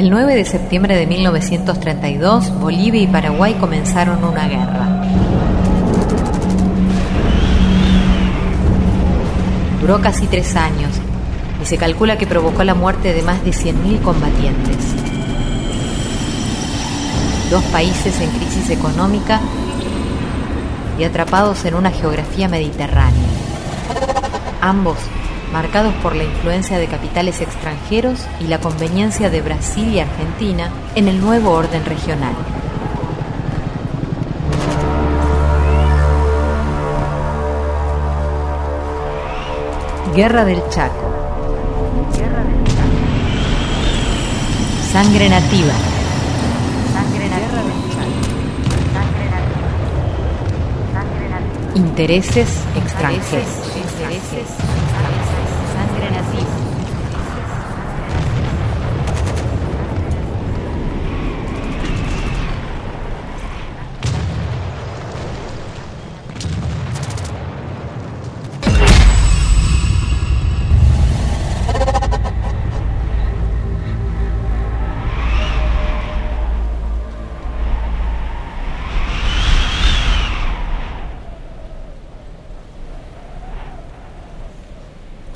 El 9 de septiembre de 1932, Bolivia y Paraguay comenzaron una guerra. Duró casi tres años y se calcula que provocó la muerte de más de 100.000 combatientes. Dos países en crisis económica y atrapados en una geografía mediterránea. Ambos marcados por la influencia de capitales extranjeros y la conveniencia de Brasil y Argentina en el nuevo orden regional. Guerra del Chaco. Sangre nativa. Sangre nativa. Intereses extranjeros.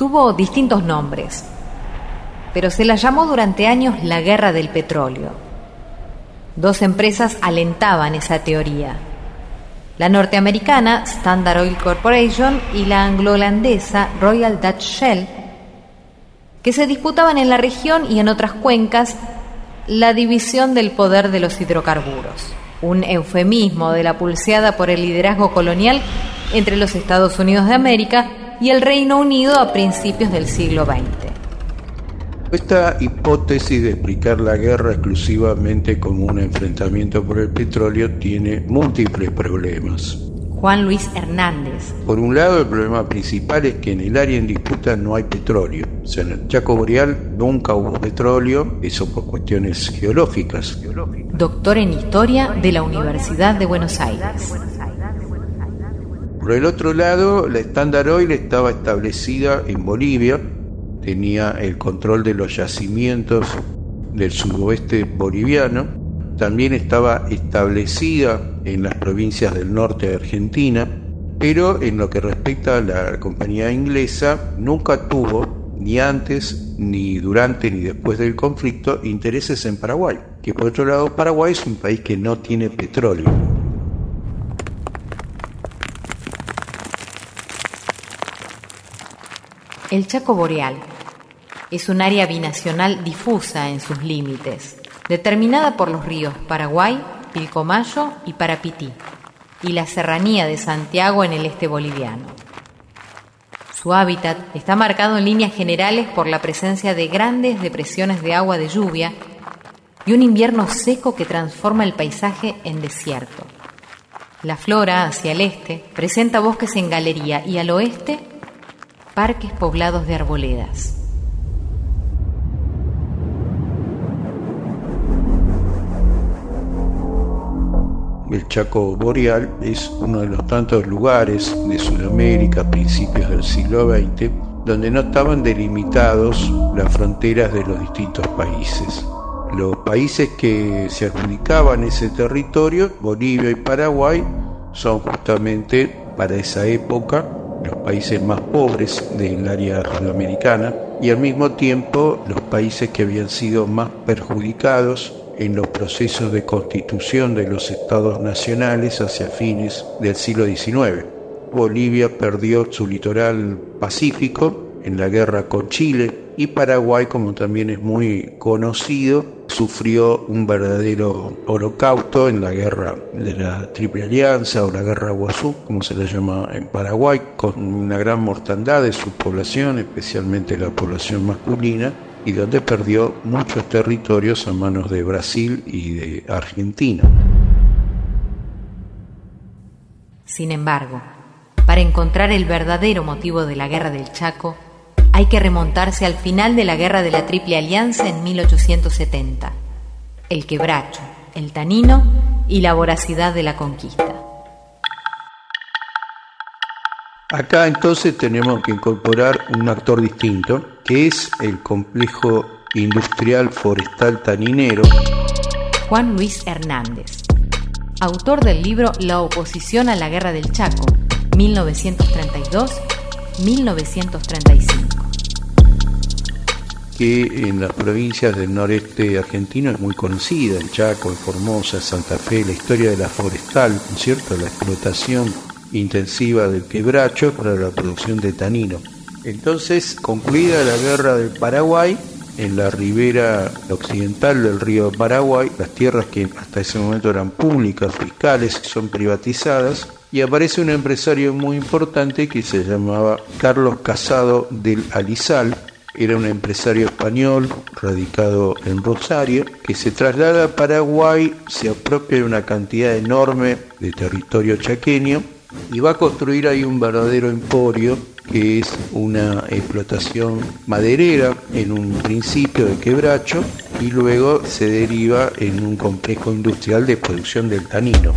Tuvo distintos nombres, pero se la llamó durante años la Guerra del Petróleo. Dos empresas alentaban esa teoría. La norteamericana Standard Oil Corporation y la anglo-holandesa Royal Dutch Shell, que se disputaban en la región y en otras cuencas la división del poder de los hidrocarburos, un eufemismo de la pulseada por el liderazgo colonial entre los Estados Unidos de América y el Reino Unido a principios del siglo XX. Esta hipótesis de explicar la guerra exclusivamente como un enfrentamiento por el petróleo tiene múltiples problemas. Juan Luis Hernández. Por un lado, el problema principal es que en el área en disputa no hay petróleo. O sea, en el Chaco Boreal nunca hubo petróleo, eso por cuestiones geológicas. Doctor en Historia de la Universidad de Buenos Aires. Por el otro lado, la Standard Oil estaba establecida en Bolivia, tenía el control de los yacimientos del suroeste boliviano, también estaba establecida en las provincias del norte de Argentina, pero en lo que respecta a la compañía inglesa, nunca tuvo, ni antes, ni durante, ni después del conflicto, intereses en Paraguay, que por otro lado Paraguay es un país que no tiene petróleo. El Chaco Boreal es un área binacional difusa en sus límites, determinada por los ríos Paraguay, Pilcomayo y Parapití, y la serranía de Santiago en el este boliviano. Su hábitat está marcado en líneas generales por la presencia de grandes depresiones de agua de lluvia y un invierno seco que transforma el paisaje en desierto. La flora hacia el este presenta bosques en galería y al oeste parques poblados de arboledas. El Chaco Boreal es uno de los tantos lugares de Sudamérica principios del siglo XX donde no estaban delimitados las fronteras de los distintos países. Los países que se adjudicaban ese territorio, Bolivia y Paraguay, son justamente para esa época los países más pobres del área sudamericana y al mismo tiempo los países que habían sido más perjudicados en los procesos de constitución de los estados nacionales hacia fines del siglo XIX. Bolivia perdió su litoral pacífico en la guerra con Chile y Paraguay, como también es muy conocido, sufrió un verdadero holocausto en la guerra de la Triple Alianza o la guerra Guazú, como se le llama en Paraguay, con una gran mortandad de su población, especialmente la población masculina, y donde perdió muchos territorios a manos de Brasil y de Argentina. Sin embargo, para encontrar el verdadero motivo de la guerra del Chaco, hay que remontarse al final de la Guerra de la Triple Alianza en 1870, el quebracho, el tanino y la voracidad de la conquista. Acá entonces tenemos que incorporar un actor distinto, que es el complejo industrial forestal taninero. Juan Luis Hernández, autor del libro La oposición a la guerra del Chaco, 1932-1935 que en las provincias del noreste argentino es muy conocida, en Chaco, en Formosa, Santa Fe, la historia de la forestal, ¿cierto? La explotación intensiva del quebracho para la producción de tanino. Entonces, concluida la guerra del Paraguay, en la ribera occidental del río Paraguay, las tierras que hasta ese momento eran públicas, fiscales, son privatizadas, y aparece un empresario muy importante que se llamaba Carlos Casado del Alizal, era un empresario español radicado en Rosario que se traslada a Paraguay, se apropia de una cantidad enorme de territorio chaqueño y va a construir ahí un verdadero emporio que es una explotación maderera en un principio de quebracho y luego se deriva en un complejo industrial de producción del tanino.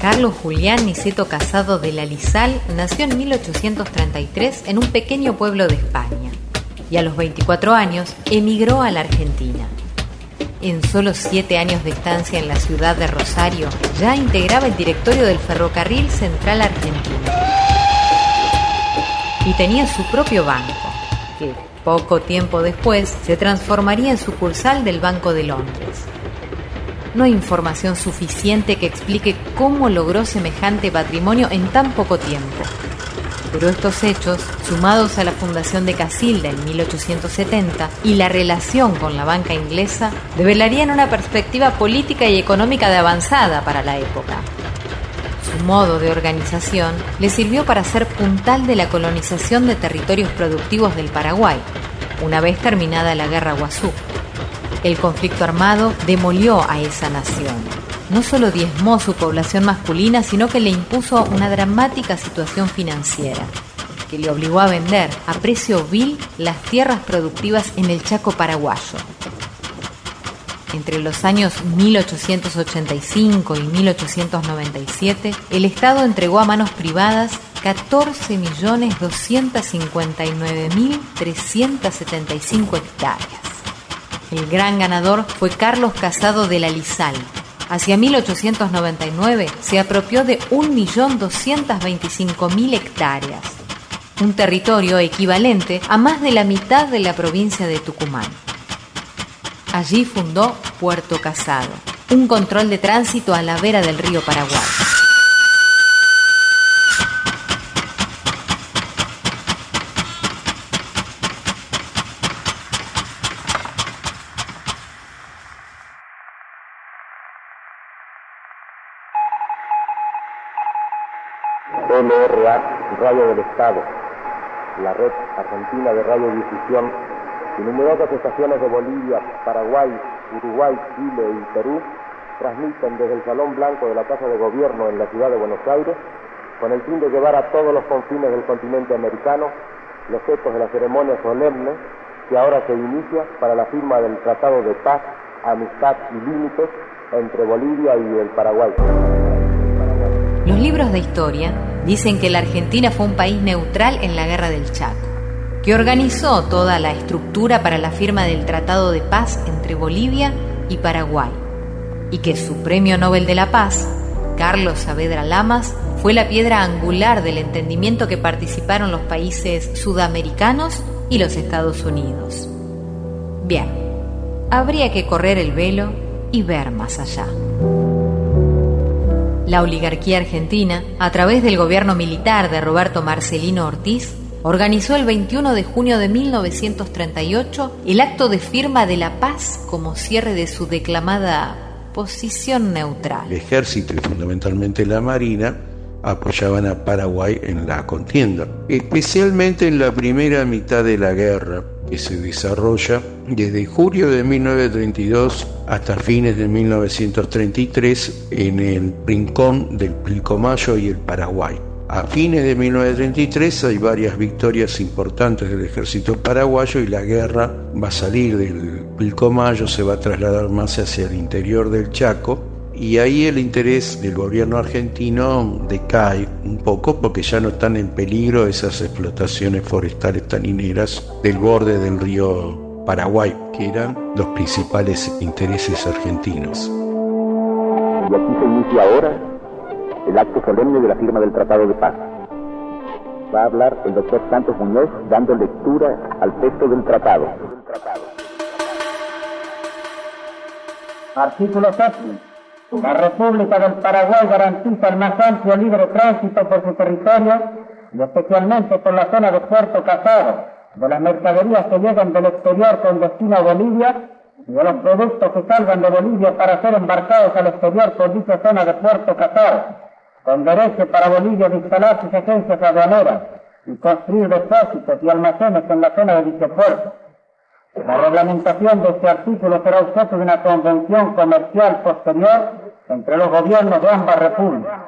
Carlos Julián Niceto Casado de la Lizal nació en 1833 en un pequeño pueblo de España y a los 24 años emigró a la Argentina. En solo siete años de estancia en la ciudad de Rosario, ya integraba el directorio del Ferrocarril Central Argentino. Y tenía su propio banco, que poco tiempo después se transformaría en sucursal del Banco de Londres. No hay información suficiente que explique cómo logró semejante patrimonio en tan poco tiempo pero estos hechos, sumados a la fundación de Casilda en 1870 y la relación con la banca inglesa, develarían una perspectiva política y económica de avanzada para la época. Su modo de organización le sirvió para ser puntal de la colonización de territorios productivos del Paraguay, una vez terminada la Guerra Guazú. El conflicto armado demolió a esa nación no solo diezmó su población masculina, sino que le impuso una dramática situación financiera, que le obligó a vender a precio vil las tierras productivas en el Chaco paraguayo. Entre los años 1885 y 1897, el Estado entregó a manos privadas 14.259.375 hectáreas. El gran ganador fue Carlos Casado de la Lizal, Hacia 1899 se apropió de 1.225.000 hectáreas, un territorio equivalente a más de la mitad de la provincia de Tucumán. Allí fundó Puerto Casado, un control de tránsito a la vera del río Paraguay. LRA, Radio del Estado, la red argentina de radiodifusión y numerosas estaciones de Bolivia, Paraguay, Uruguay, Chile y Perú transmiten desde el Salón Blanco de la Casa de Gobierno en la ciudad de Buenos Aires con el fin de llevar a todos los confines del continente americano los ecos de la ceremonia solemne que ahora se inicia para la firma del Tratado de Paz, Amistad y Límites entre Bolivia y el Paraguay. Los libros de historia dicen que la Argentina fue un país neutral en la guerra del Chaco, que organizó toda la estructura para la firma del Tratado de Paz entre Bolivia y Paraguay, y que su Premio Nobel de la Paz, Carlos Saavedra Lamas, fue la piedra angular del entendimiento que participaron los países sudamericanos y los Estados Unidos. Bien, habría que correr el velo y ver más allá. La oligarquía argentina, a través del gobierno militar de Roberto Marcelino Ortiz, organizó el 21 de junio de 1938 el acto de firma de la paz como cierre de su declamada posición neutral. El ejército y fundamentalmente la marina apoyaban a Paraguay en la contienda, especialmente en la primera mitad de la guerra, se desarrolla desde julio de 1932 hasta fines de 1933 en el rincón del Pilcomayo y el Paraguay. A fines de 1933 hay varias victorias importantes del ejército paraguayo y la guerra va a salir del Pilcomayo, se va a trasladar más hacia el interior del Chaco y ahí el interés del gobierno argentino decae un poco porque ya no están en peligro esas explotaciones forestales tanineras del borde del río Paraguay, que eran los principales intereses argentinos. Y aquí se inicia ahora el acto solemne de la firma del Tratado de Paz. Va a hablar el doctor Santos Muñoz dando lectura al texto del tratado. Artículo 6. La República del Paraguay garantiza el más amplio libre tránsito por su territorio y especialmente por la zona de Puerto Casado, de las mercaderías que llegan del exterior con destino a Bolivia y de los productos que salgan de Bolivia para ser embarcados al exterior por dicha zona de Puerto Casado, con derecho para Bolivia de instalar sus agencias aduaneras y construir depósitos y almacenes en la zona de dicho puerto. La reglamentación de este artículo será objeto de una convención comercial posterior entre los gobiernos de ambas repúblicas.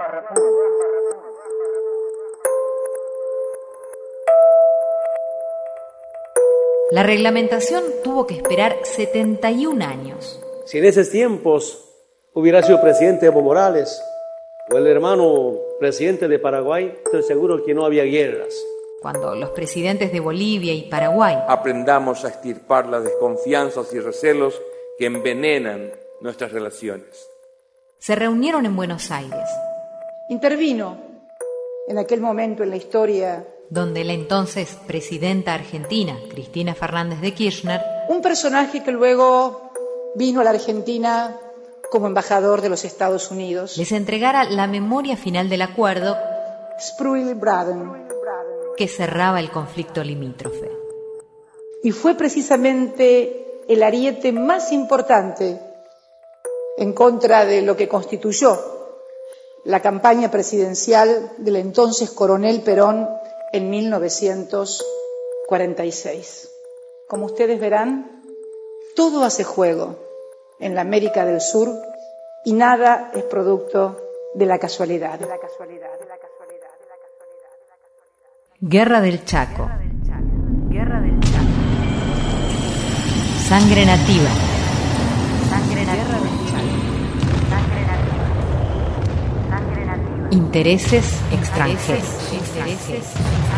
La reglamentación tuvo que esperar 71 años. Si en esos tiempos hubiera sido presidente Evo Morales o el hermano presidente de Paraguay, estoy seguro que no había guerras. Cuando los presidentes de Bolivia y Paraguay aprendamos a extirpar las desconfianzas y recelos que envenenan nuestras relaciones. Se reunieron en Buenos Aires. Intervino en aquel momento en la historia donde la entonces presidenta argentina, Cristina Fernández de Kirchner, un personaje que luego vino a la Argentina como embajador de los Estados Unidos, les entregara la memoria final del acuerdo Braden, que cerraba el conflicto limítrofe. Y fue precisamente el ariete más importante en contra de lo que constituyó la campaña presidencial del entonces coronel Perón en 1946. Como ustedes verán, todo hace juego en la América del Sur y nada es producto de la casualidad. Guerra del Chaco. Guerra del Chaco. Sangre nativa. Sangre nativa. Intereses extranjeros. Intereses. Sangre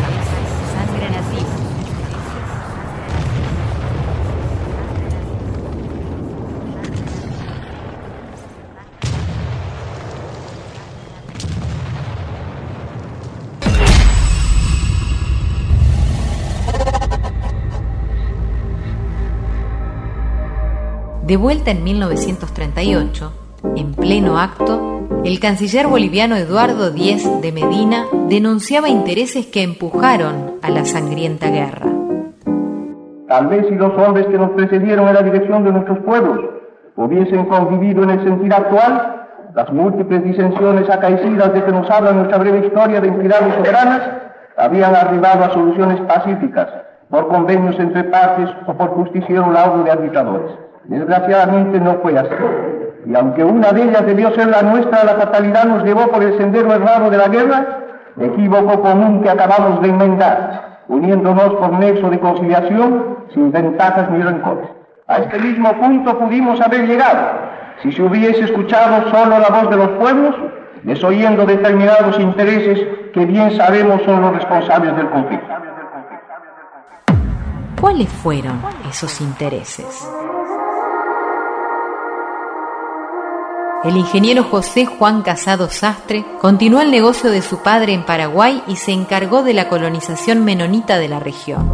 De vuelta en 1938, en pleno acto, el canciller boliviano Eduardo Díez de Medina denunciaba intereses que empujaron a la sangrienta guerra. Tal vez si los hombres que nos precedieron en la dirección de nuestros pueblos hubiesen convivido en el sentido actual, las múltiples disensiones acaecidas de que nos habla nuestra breve historia de entidades soberanas habían arribado a soluciones pacíficas por convenios entre partes o por justiciero laudo de arbitradores. Desgraciadamente no fue así. Y aunque una de ellas debió ser la nuestra, la fatalidad nos llevó por el sendero errado de la guerra, equívoco común que acabamos de enmendar, uniéndonos por nexo de conciliación sin ventajas ni rencores. A este mismo punto pudimos haber llegado si se hubiese escuchado solo la voz de los pueblos, desoyendo determinados intereses que bien sabemos son los responsables del conflicto. ¿Cuáles fueron esos intereses? El ingeniero José Juan Casado Sastre continuó el negocio de su padre en Paraguay y se encargó de la colonización menonita de la región.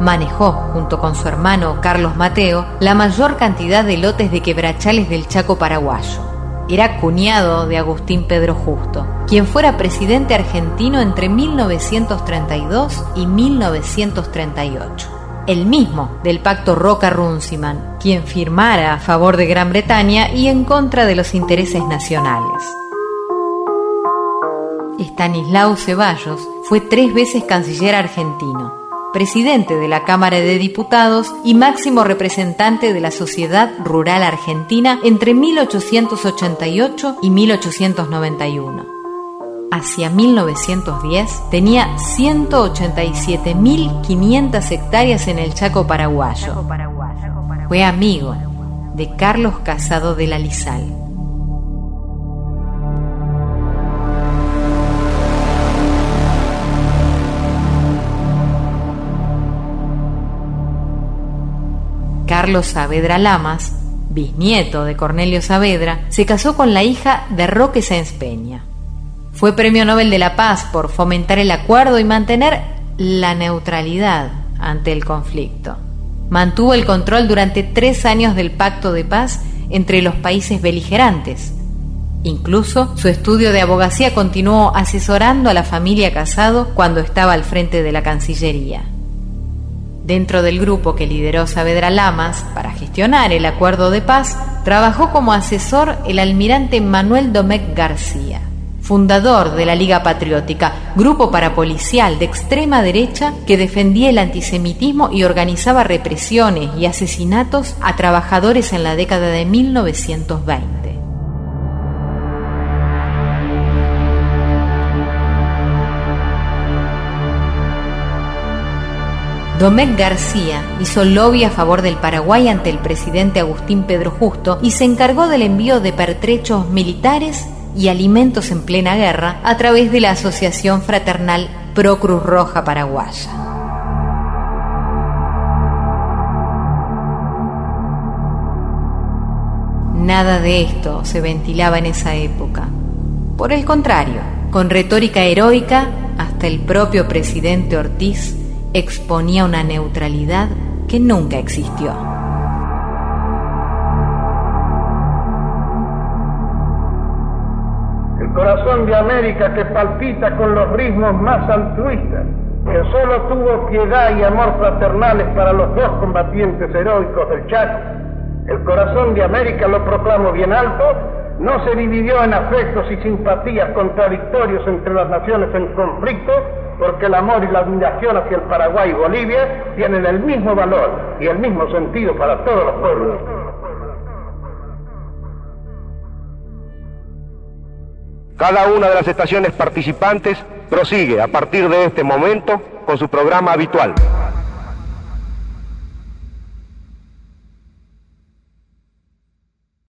Manejó, junto con su hermano Carlos Mateo, la mayor cantidad de lotes de quebrachales del Chaco paraguayo. Era cuñado de Agustín Pedro Justo, quien fuera presidente argentino entre 1932 y 1938 el mismo del pacto Roca-Runciman, quien firmara a favor de Gran Bretaña y en contra de los intereses nacionales. Estanislao Ceballos fue tres veces canciller argentino, presidente de la Cámara de Diputados y máximo representante de la Sociedad Rural Argentina entre 1888 y 1891 hacia 1910 tenía 187.500 hectáreas en el Chaco paraguayo. Fue amigo de Carlos Casado de la Lizal. Carlos Saavedra Lamas, bisnieto de Cornelio Saavedra, se casó con la hija de Roque Sáenz fue Premio Nobel de la Paz por fomentar el acuerdo y mantener la neutralidad ante el conflicto. Mantuvo el control durante tres años del pacto de paz entre los países beligerantes. Incluso su estudio de abogacía continuó asesorando a la familia Casado cuando estaba al frente de la Cancillería. Dentro del grupo que lideró Saavedra Lamas para gestionar el acuerdo de paz, trabajó como asesor el almirante Manuel Domecq García, fundador de la Liga Patriótica, grupo parapolicial de extrema derecha que defendía el antisemitismo y organizaba represiones y asesinatos a trabajadores en la década de 1920. Domecq García hizo lobby a favor del Paraguay ante el presidente Agustín Pedro Justo y se encargó del envío de pertrechos militares y alimentos en plena guerra a través de la Asociación Fraternal Pro Cruz Roja Paraguaya. Nada de esto se ventilaba en esa época. Por el contrario, con retórica heroica, hasta el propio presidente Ortiz exponía una neutralidad que nunca existió. Corazón de América que palpita con los ritmos más altruistas, que solo tuvo piedad y amor fraternales para los dos combatientes heroicos del Chaco, el corazón de América, lo proclamo bien alto, no se dividió en afectos y simpatías contradictorios entre las naciones en conflicto, porque el amor y la admiración hacia el Paraguay y Bolivia tienen el mismo valor y el mismo sentido para todos los pueblos. Cada una de las estaciones participantes prosigue a partir de este momento con su programa habitual.